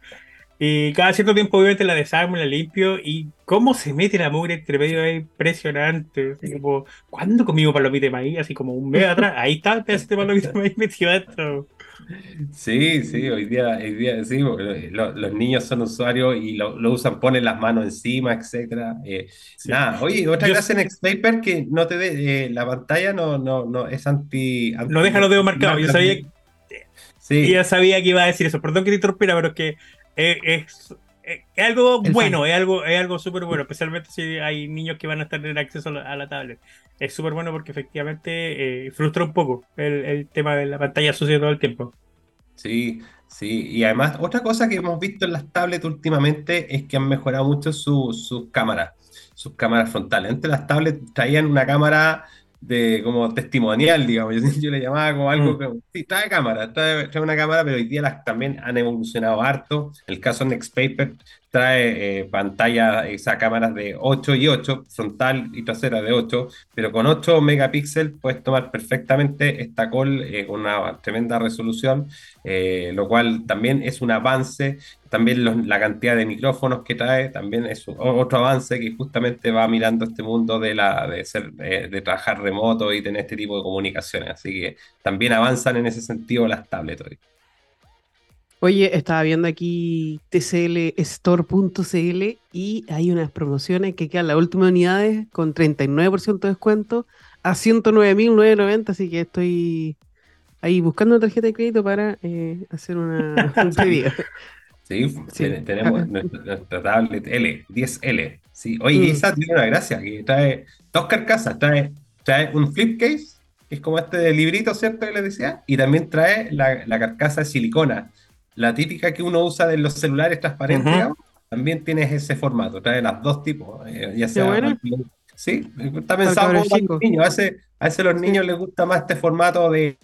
Y cada cierto tiempo, obviamente, la desarmo, la limpio. Y cómo se mete la mugre entre medio es impresionante. Así como, ¿cuándo comimos palomita de maíz? Así como un mes atrás. Ahí está el pedazo de palomita de maíz metido dentro. Sí, sí, hoy día, hoy día sí, los niños son usuarios y lo, usan, ponen las manos encima, etcétera. Eh, nada, oye, otra gracia en Xpaper que no te ve, eh, la pantalla no, no, no es anti, No deja los dedos marcados. Yo sabía, sí. ya sabía que iba a decir eso. Perdón que te interrumpiera, pero es que es, algo bueno, es algo, es algo súper bueno, especialmente si hay niños que van a tener acceso a la, tablet. Es súper bueno porque efectivamente eh, frustra un poco el, tema de la pantalla sucia todo el tiempo. Sí, sí, y además otra cosa que hemos visto en las tablets últimamente es que han mejorado mucho sus cámaras, sus cámaras frontales. Antes las tablets traían una cámara de como testimonial, digamos. Yo, le llamaba como algo mm. que, sí, trae cámara, trae, una cámara, pero hoy día las también han evolucionado harto. El caso Nextpaper trae eh, pantalla, esa cámaras de 8 y 8, frontal y trasera de 8, pero con 8 megapíxeles puedes tomar perfectamente esta call eh, con una tremenda resolución, eh, lo cual también es un avance. También la cantidad de micrófonos que trae también es otro avance que justamente va mirando este mundo de, la, de, ser, de trabajar remoto y tener este tipo de comunicaciones. Así que también avanzan en ese sentido las tablets. Oye, estaba viendo aquí tclstore.cl y hay unas promociones que quedan las últimas unidades con 39% de descuento a 109.990, así que estoy ahí buscando una tarjeta de crédito para eh, hacer una, un pedido. Sí, tenemos nuestra, tablet L, 10L. Sí. Oye, mm. esa tiene una gracia, que trae dos carcasas, trae, trae un flip case, que es como este librito, ¿cierto? Que les decía, y también trae la, la carcasa de silicona la típica que uno usa de los celulares transparentes, también tienes ese formato, trae las dos tipos, eh, ya sea... Sí, está pensado para los niños. A veces, a los niños les gusta más este formato de,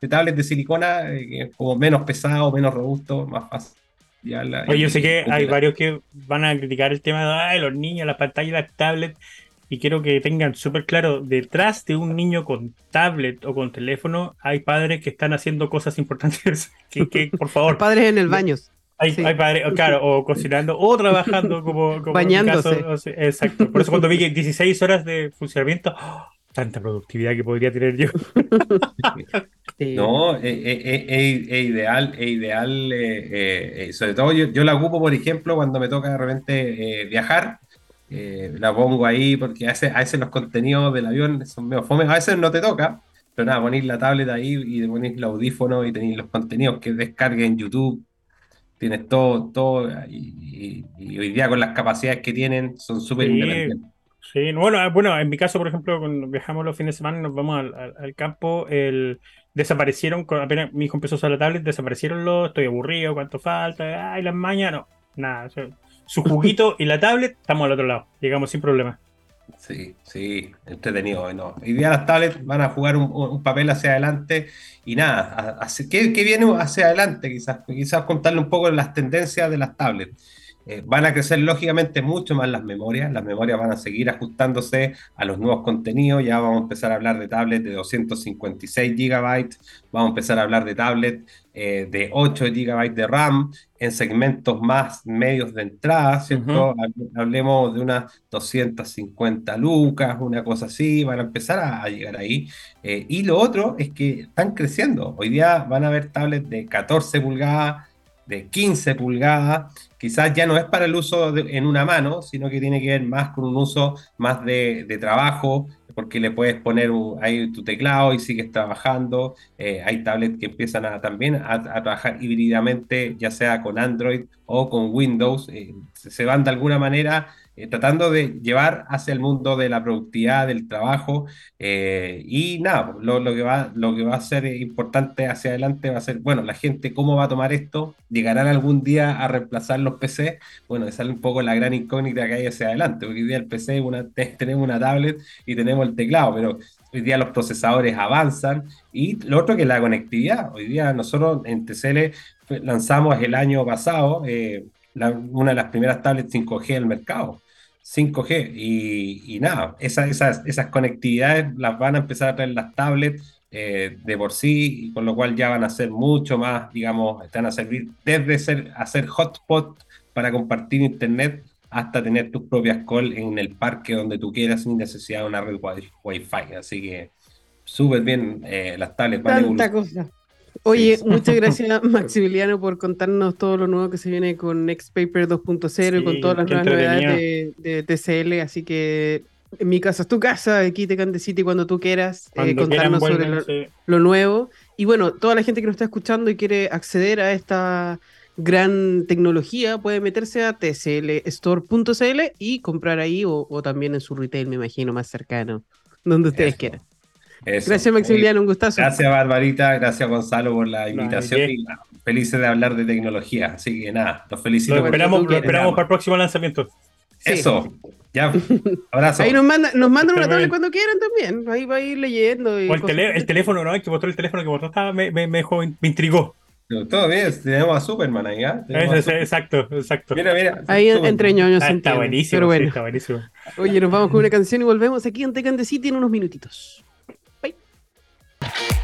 de tablet de silicona, eh, como menos pesado, menos robusto, más fácil. Oye, yo sé que hay varios que van a criticar el tema de los niños, las pantallas, las tablets y quiero que tengan súper claro, detrás de un niño con tablet o con teléfono hay padres que están haciendo cosas importantes. que, por favor. padres en el baño. Hay, padres, claro, o cocinando o trabajando como, bañándose. exacto. Por eso cuando vi que 16 horas de funcionamiento, ¡oh! tanta productividad que podría tener yo. No, es, ideal, es ideal, eh, eh, sobre todo yo, yo, la ocupo, por ejemplo, cuando me toca de repente eh, viajar, eh, la pongo ahí porque a veces, los contenidos del avión son medio fome. A veces no te toca, pero nada, ponéis la tablet ahí y ponéis el audífono y tenéis los contenidos que descarguen en YouTube. Tienes todo, todo. Y, hoy día con las capacidades que tienen son súper independientes. Sí, bueno, ah, bueno, en mi caso, por ejemplo, cuando viajamos los fines de semana y nos vamos al, campo, el, desaparecieron, apenas mi hijo empezó a usar la tablet, desaparecieron los, estoy aburrido, cuánto falta, ay, las mañas, no, nada, su juguito y la tablet, estamos al otro lado. Llegamos sin problema. Sí, sí, entretenido. Bueno, hoy día las tablets van a jugar un, papel hacia adelante y nada, ¿qué, ¿qué, viene hacia adelante? Quizás, quizás contarle un poco las tendencias de las tablets. Eh, van a crecer lógicamente mucho más las memorias, las memorias van a seguir ajustándose a los nuevos contenidos, ya vamos a empezar a hablar de tablets de 256 GB, vamos a empezar a hablar de tablets eh, de 8 GB de RAM en segmentos más medios de entrada, ¿cierto? Hablemos de unas 250 lucas, una cosa así, van a empezar a, llegar ahí. Eh, y lo otro es que están creciendo, hoy día van a haber tablets de 14 pulgadas, de 15 pulgadas, quizás ya no es para el uso en una mano, sino que tiene que ver más con un uso más de, trabajo, porque le puedes poner ahí tu teclado y sigues trabajando. Eh, hay tablets que empiezan a, también a, trabajar híbridamente, ya sea con Android o con Windows. Eh, se van de alguna manera eh, tratando de llevar hacia el mundo de la productividad, del trabajo, eh, y nada, lo, lo que va, lo que va a ser importante hacia adelante va a ser, bueno, la gente cómo va a tomar esto, llegarán algún día a reemplazar los PC, bueno, esa es un poco la gran incógnita que hay hacia adelante, porque hoy día el PC una, tenemos una tablet y tenemos el teclado, pero hoy día los procesadores avanzan, y lo otro que es la conectividad, hoy día nosotros en TCL lanzamos el año pasado eh, una de las primeras tablets 5G del mercado. 5G y, nada, esas, esas, conectividades las van a empezar a traer las tablets eh, de por sí, y con lo cual ya van a ser mucho más, digamos, están a servir desde ser, hacer hotspot para compartir internet hasta tener tus propias calls en el parque donde tú quieras sin necesidad de una red Wi-Fi. Así que súper bien eh, las tablets. Tanta cosa. Oye, muchas gracias Maximiliano por contarnos todo lo nuevo que se viene con Next Paper 2.0 y con todas las nuevas novedades de, TCL. Así que en mi casa es tu casa, aquí te Cante City cuando tú quieras eh, contarnos sobre lo, nuevo. Y bueno, toda la gente que nos está escuchando y quiere acceder a esta gran tecnología puede meterse a tclstore.cl y comprar ahí o, también en su retail, me imagino, más cercano, donde ustedes quieran. Gracias, Maximiliano, un gustazo. Gracias, Barbarita. Gracias, Gonzalo, por la invitación. y felices de hablar de tecnología. Así que nada, los felicito. Lo esperamos, esperamos para el próximo lanzamiento. Eso. Ya, abrazo. Ahí nos, manda, nos mandan una tablet cuando quieran también. Ahí va a ir leyendo. Y el, el, teléfono, ¿no? Hay que mostrar el teléfono que vosotros estaba, me, me, me, dejó, me intrigó. Todo bien, tenemos a Superman ahí, ¿ah? Exacto, exacto. Mira, mira. Ahí entre ñoños. Ah, está buenísimo, pero bueno. está buenísimo. Oye, nos vamos con una canción y volvemos aquí en Tecante City en unos minutitos. Thank you.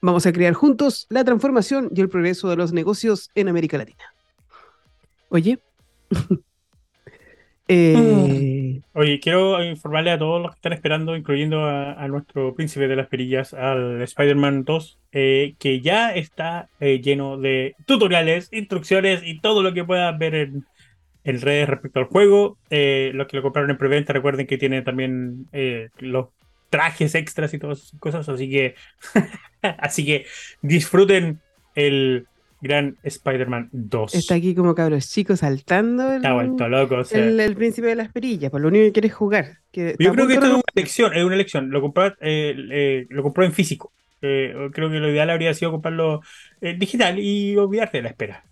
Vamos a crear juntos la transformación y el progreso de los negocios en América Latina. Oye. Eh, Oye, quiero informarle a todos los que están esperando, incluyendo a, nuestro príncipe de las perillas, al Spider-Man 2, eh, que ya está eh, lleno de tutoriales, instrucciones y todo lo que puedan ver en, en redes respecto al juego. los que lo compraron en preventa, recuerden que tiene también los trajes extras y todas esas cosas, así que así que disfruten el gran Spider-Man 2. Está aquí como cabros chicos saltando. El, Está vuelto loco. el, príncipe de las perillas, por lo único que quieres jugar. Yo creo que esto es una elección, es una elección. Lo compró, eh, lo compró en físico. Eh, creo que lo ideal habría sido comprarlo eh, digital y olvidarte de la espera.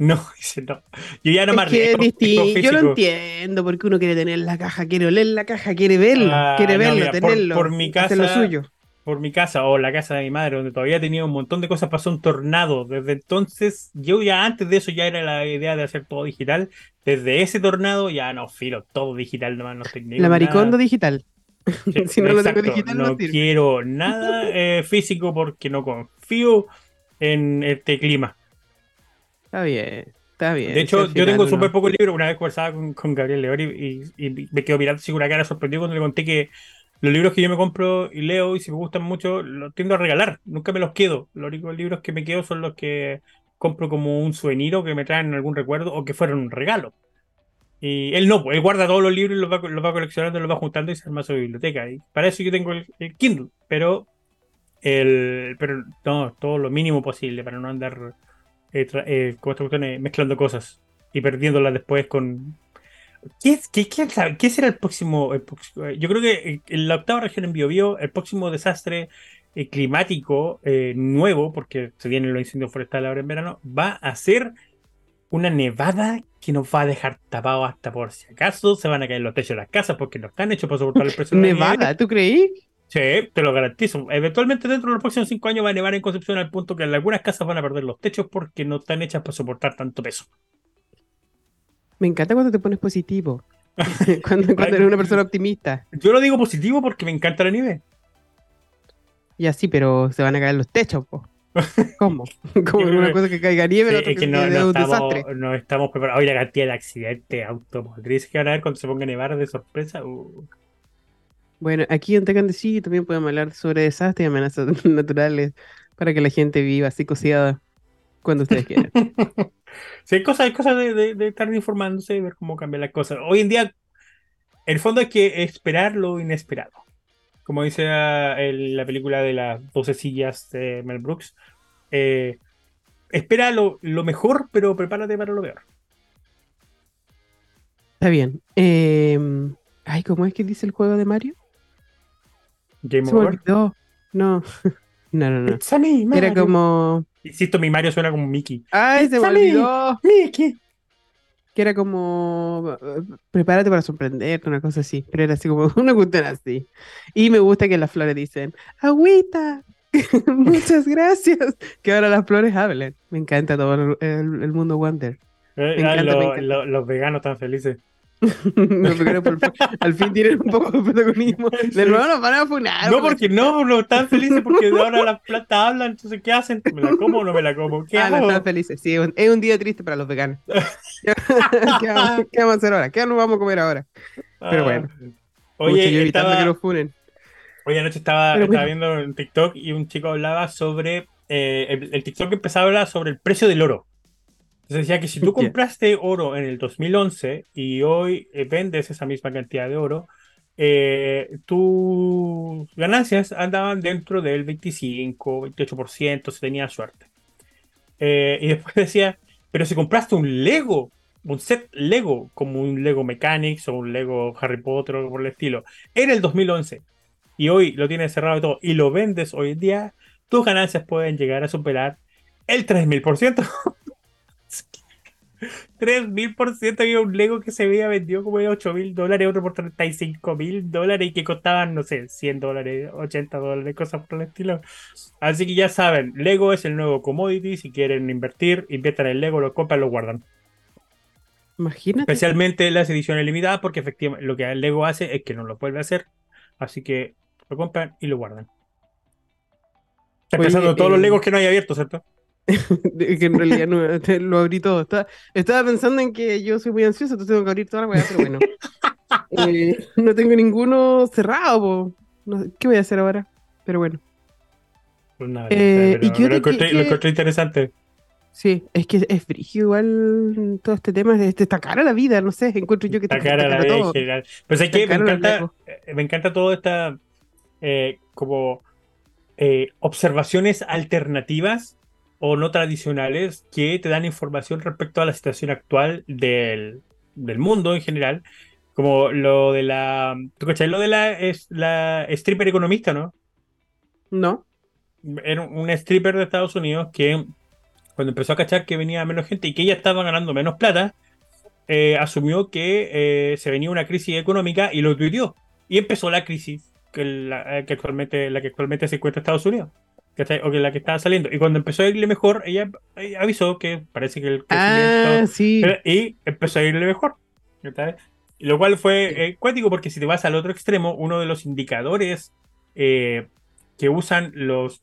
No, dice no. Yo ya no me Yo lo entiendo, porque uno quiere tener la caja, quiere oler la caja, quiere verlo, ah, quiere verlo, tenerlo. Por, mi casa, lo suyo. Por mi casa o la casa de mi madre, donde todavía tenía un montón de cosas, pasó un tornado. Desde entonces, yo ya antes de eso ya era la idea de hacer todo digital. Desde ese tornado ya no, filo, todo digital, nomás no La maricondo digital. si no lo tengo digital, no, quiero nada eh, físico porque no confío en este clima. Está bien, está bien. De hecho, yo tengo súper poco libro. Una vez conversaba con, con Gabriel Leori y, me quedo mirando así con una cara sorprendido cuando le conté que los libros que yo me compro y leo y si me gustan mucho, los tiendo a regalar. Nunca me los quedo. Los únicos libros que me quedo son los que compro como un souvenir o que me traen algún recuerdo o que fueron un regalo. Y él no, pues él guarda todos los libros y los va, los va coleccionando, los va juntando y se arma su biblioteca. Y para eso yo tengo el, Kindle, pero el, pero no, todo lo mínimo posible para no andar eh, eh, eh, mezclando cosas y perdiéndolas después con. ¿Qué, qué, qué, será el próximo, Yo creo que en la octava región en Biobío, el próximo desastre climático nuevo, porque se vienen los incendios forestales ahora en verano, va a ser una nevada que nos va a dejar tapados hasta por si acaso se van a caer los techos de las casas porque no están hechos para soportar el precio ¿Nevada? ¿Tú creí? Sí, te lo garantizo. Eventualmente dentro de los próximos cinco años va a nevar en Concepción al punto que algunas casas van a perder los techos porque no están hechas para soportar tanto peso. Me encanta cuando te pones positivo. cuando, eres una persona optimista. Yo lo digo positivo porque me encanta la nieve. Ya sí, pero se van a caer los techos. ¿Cómo? Como una cosa que caiga nieve, Sí, que, que no, no un desastre. no estamos preparados. Hoy la cantidad de accidentes automotrices que van a haber cuando se ponga a nevar de sorpresa. uh. Bueno, aquí en de sí también podemos hablar sobre desastres y amenazas naturales para que la gente viva así cosiada cuando ustedes quieran. Sí, hay cosas, hay cosas de, de- de estar informándose y ver cómo cambian las cosas. Hoy en día, el fondo hay que esperar lo inesperado. Como dice ah, el- la película de las 12 sillas de Mel Brooks, eh, espera lo, lo mejor, pero prepárate para lo peor. Está bien. Em, ay, ¿cómo es que dice el juego de Mario? Game over. olvidó. No. No, no, no. It's a me, Era como. Insisto, mi Mario suena como Mickey. Ay, se me It's a me. olvidó. Mickey. Que era como. Prepárate para sorprenderte, una cosa así. Pero era así como una cuestión así. Y me gusta que las flores dicen: ¡Agüita! Muchas gracias. Que ahora las flores hablen. Me encanta todo el, el- el mundo Wonder. Eh, Me ah, encanta, lo- me encanta. lo- los veganos tan felices. Los veganos por al fin tienen un poco de protagonismo. De nuevo nos van a funar. No, porque no, no están felices porque de ahora las plantas hablan, entonces ¿qué hacen? ¿Me la como o no me la como? ¿Qué Ah, no, hago? están felices. Sí, es un, es un día triste para los veganos. ¿Qué, vamos, qué vamos a hacer ahora? ¿Qué nos vamos a comer ahora? Pero bueno. Ah. Pucha, Oye, yo evitando estaba, que nos funen. hoy anoche estaba, Pero estaba bueno. viendo en TikTok y un chico hablaba sobre. eh, el, el TikTok empezaba a hablar sobre el precio del oro. Entonces decía que si tú compraste oro en el 2011 y hoy eh, vendes esa misma cantidad de oro, eh, tus ganancias andaban dentro del 25, 28% si tenías suerte. Eh, y después decía, pero si compraste un Lego, un set Lego, como un Lego Mechanics o un Lego Harry Potter o por el estilo, en el 2011 y hoy lo tienes cerrado y todo y lo vendes hoy en día, tus ganancias pueden llegar a superar el 3000%. 3000% había un Lego que se había vendido como de 8000 dólares, otro por 35 mil dólares y que costaban, no sé, 100 dólares, 80 dólares, cosas por el estilo. Así que ya saben, Lego es el nuevo commodity. Si quieren invertir, inviertan en Lego, lo compran, lo guardan. Imagínate. Especialmente las ediciones limitadas, porque efectivamente lo que Lego hace es que no lo vuelve a hacer. Así que lo compran y lo guardan. Está Oye, pensando en todos los eh, Legos que no hay abiertos, ¿cierto? Que en realidad no, lo abrí todo. Estaba, estaba pensando en que yo soy muy ansioso, entonces tengo que abrir toda la weá, pero bueno. Eh, no tengo ninguno cerrado. No ¿qué voy a hacer ahora? Pero bueno. Eh, pero- ¿y qué pero lo encontré, lo encontré interesante. Sí, es que es frigio igual todo este tema. Este, está cara la vida, no sé, encuentro yo que Está cara la vida en general. Pues es que me encanta, eh, me encanta toda esta eh, como eh, observaciones alternativas o no tradicionales que te dan información respecto a la situación actual del, del mundo en general. Como lo de la. ¿Tú cachai? Lo de la, es, la stripper economista, ¿no? No, Era un stripper de Estados Unidos que cuando empezó a cachar que venía menos gente y que ella estaba ganando menos plata, eh, asumió que eh, se venía una crisis económica y lo tuiteó. Y empezó la crisis que, la, eh, que actualmente, la que actualmente se encuentra Estados Unidos. ¿Cachai? O que la que estaba saliendo. Y cuando empezó a irle mejor, ella avisó que parece que el Ah, crecimiento... sí. Eh, Y empezó a irle mejor. ¿cachai? Lo cual fue eh, cuático porque si te vas al otro extremo, uno de los indicadores eh, que usan los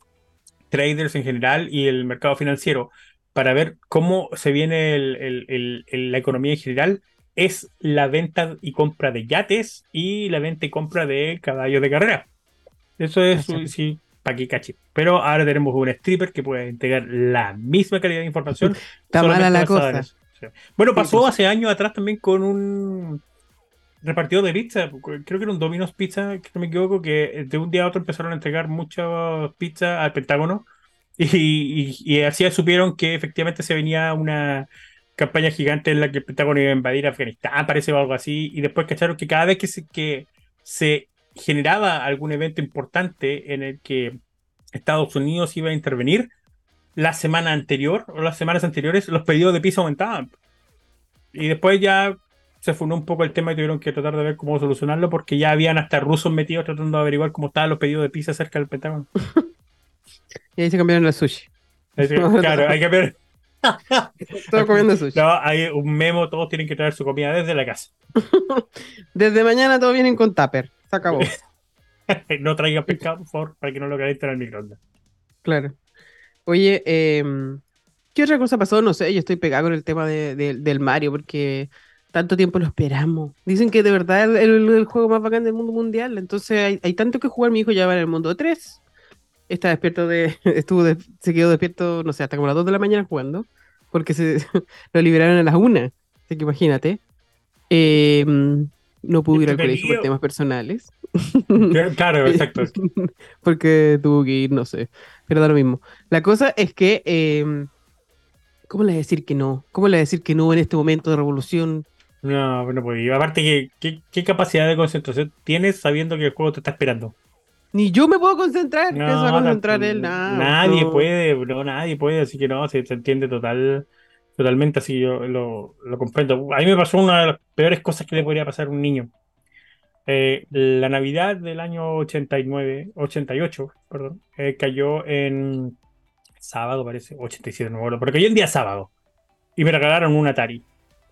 traders en general y el mercado financiero para ver cómo se viene el- el- el- la economía en general es la venta y compra de yates y la venta y compra de caballos de carrera. Eso es, sí, para que cache. Pero ahora tenemos un stripper que puede entregar la misma calidad de información Está mala la cosa. Sí. Bueno, pasó pues. hace años atrás también con un repartidor de pizza. Creo que era un Domino's Pizza, que no me equivoco, que de un día a otro empezaron a entregar muchas pizzas al Pentágono. Y, y, y así supieron que efectivamente se venía una campaña gigante en la que el Pentágono iba a invadir Afganistán, parece o algo así. Y después cacharon que cada vez que se, que se generaba algún evento importante en el que Estados Unidos iba a intervenir, la semana anterior o las semanas anteriores los pedidos de pizza aumentaban. Y después ya se fundó un poco el tema y tuvieron que tratar de ver cómo solucionarlo porque ya habían hasta rusos metidos tratando de averiguar cómo estaban los pedidos de pizza cerca del Pentágono. Y ahí se cambiaron al sushi. Claro, hay que ver. Todos comiendo sushi. No, hay un memo, todos tienen que traer su comida desde la casa. Desde mañana todos vienen con tupper. Se acabó. no traigan pescado, por favor, para que no lo calienten al microondas. Claro. Oye, em, ¿qué otra cosa pasó? No sé, yo estoy pegado con el tema de- de- del Mario porque tanto tiempo lo esperamos. Dicen que de verdad es el, el juego más bacán del mundo mundial. Entonces hay, hay tanto que jugar. Mi hijo ya va en el mundo 3. Está despierto de. Estuvo de- se quedó despierto, no sé, hasta como las 2 de la mañana jugando. Porque se lo liberaron a las 1. Así que imagínate. Em, no pudo ir al colegio por temas personales. Claro, exacto. Porque tuvo que ir, no sé. Pero da lo mismo. La cosa es que. em, ¿Cómo le voy a decir que no? ¿Cómo le voy a decir que no en este momento de revolución? No, pues y aparte, ¿qué, qué, qué capacidad de concentración tienes sabiendo que el juego te está esperando? Ni yo me puedo concentrar. ¿Qué se va a No, concentrar él? Nada, nadie no. puede, no, nadie puede, así que no, se, se entiende total, totalmente, así yo lo, comprendo. A mí me pasó una de las peores cosas que le podría pasar a un niño. Eh, la Navidad del año 89, 88, perdón, eh, cayó en sábado, parece, 87, no me acuerdo, pero cayó en día sábado y me regalaron un Atari.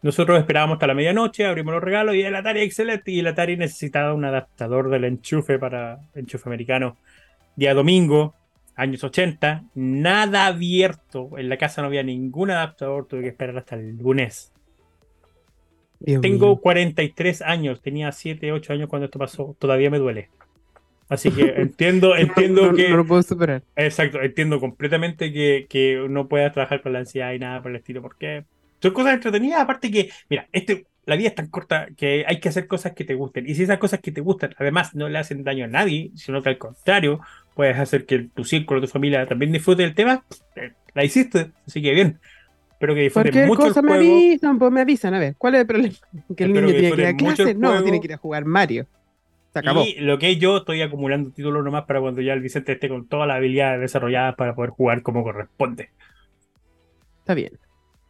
Nosotros esperábamos hasta la medianoche, abrimos los regalos y el Atari excelente. Y el Atari necesitaba un adaptador del enchufe para enchufe americano. Día domingo, años 80, nada abierto. En la casa no había ningún adaptador, tuve que esperar hasta el lunes. Dios Tengo mío. 43 años, tenía 7, 8 años cuando esto pasó, todavía me duele. Así que entiendo, entiendo no, que. no lo puedo superar. Exacto, entiendo completamente que, que no puedas trabajar con la ansiedad y nada por el estilo, porque son cosas entretenidas, aparte que, mira, este, la vida es tan corta que hay que hacer cosas que te gusten, y si esas cosas que te gustan, además, no le hacen daño a nadie, sino que al contrario, puedes hacer que tu círculo, tu familia también disfrute del tema, eh, la hiciste, así que bien. Espero que disfruten Cualquier mucho el cosa me juego. avisan, pues me avisan. A ver, ¿cuál es el problema? Que el Espero niño que tiene que ir a el clase. No, tiene que ir a jugar Mario. Se acabó. Y lo que yo estoy acumulando títulos nomás para cuando ya el Vicente esté con todas las habilidades desarrolladas para poder jugar como corresponde. Está bien.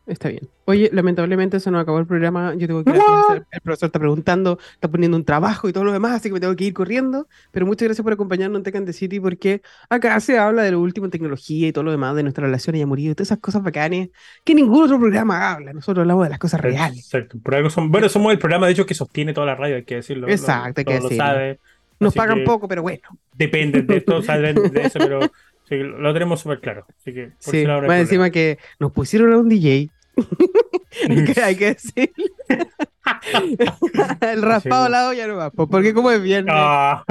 Está bien. Oye, lamentablemente se nos acabó el programa. Yo tengo que ir a. El profesor está preguntando, está poniendo un trabajo y todo lo demás, así que me tengo que ir corriendo. Pero muchas gracias por acompañarnos en Tech and the City porque acá se habla de lo último en tecnología y todo lo demás, de nuestra relación y amorío y todas esas cosas bacanes que ningún otro programa habla. Nosotros hablamos de las cosas reales. Exacto. Por algo son- bueno, somos el programa, de hecho, que sostiene toda la radio, hay que decirlo. Exacto, hay que Todos lo decirlo. sabe. Nos pagan poco, pero bueno. Depende de esto, saben de eso, pero sí, lo tenemos súper claro. Así que, por Sí, hay más encima que nos pusieron a un DJ. que, hay que decir. el raspado Sí. la olla no va, pues, porque como es viernes. Ah.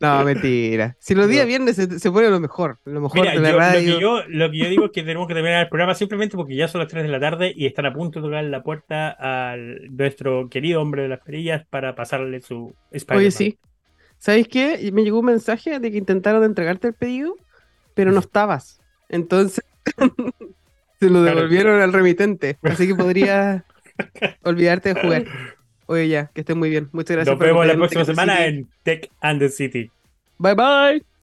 No, mentira. Si los días viernes se, se pone lo mejor, lo mejor Mira, de la yo- lo, radio. que yo, lo que yo digo es que tenemos que terminar el programa simplemente porque ya son las 3 de la tarde y están a punto de tocar la puerta a nuestro querido hombre de las perillas para pasarle su Spider-Man. Oye, sí. ¿Sabéis qué? Me llegó un mensaje de que intentaron entregarte el pedido, pero no estabas. Entonces, se lo Claro. devolvieron al remitente. Así que podrías olvidarte de jugar. Oye, ya, que estés muy bien. Muchas gracias Nos vemos la próxima semana City. en Tech and the City. Bye bye.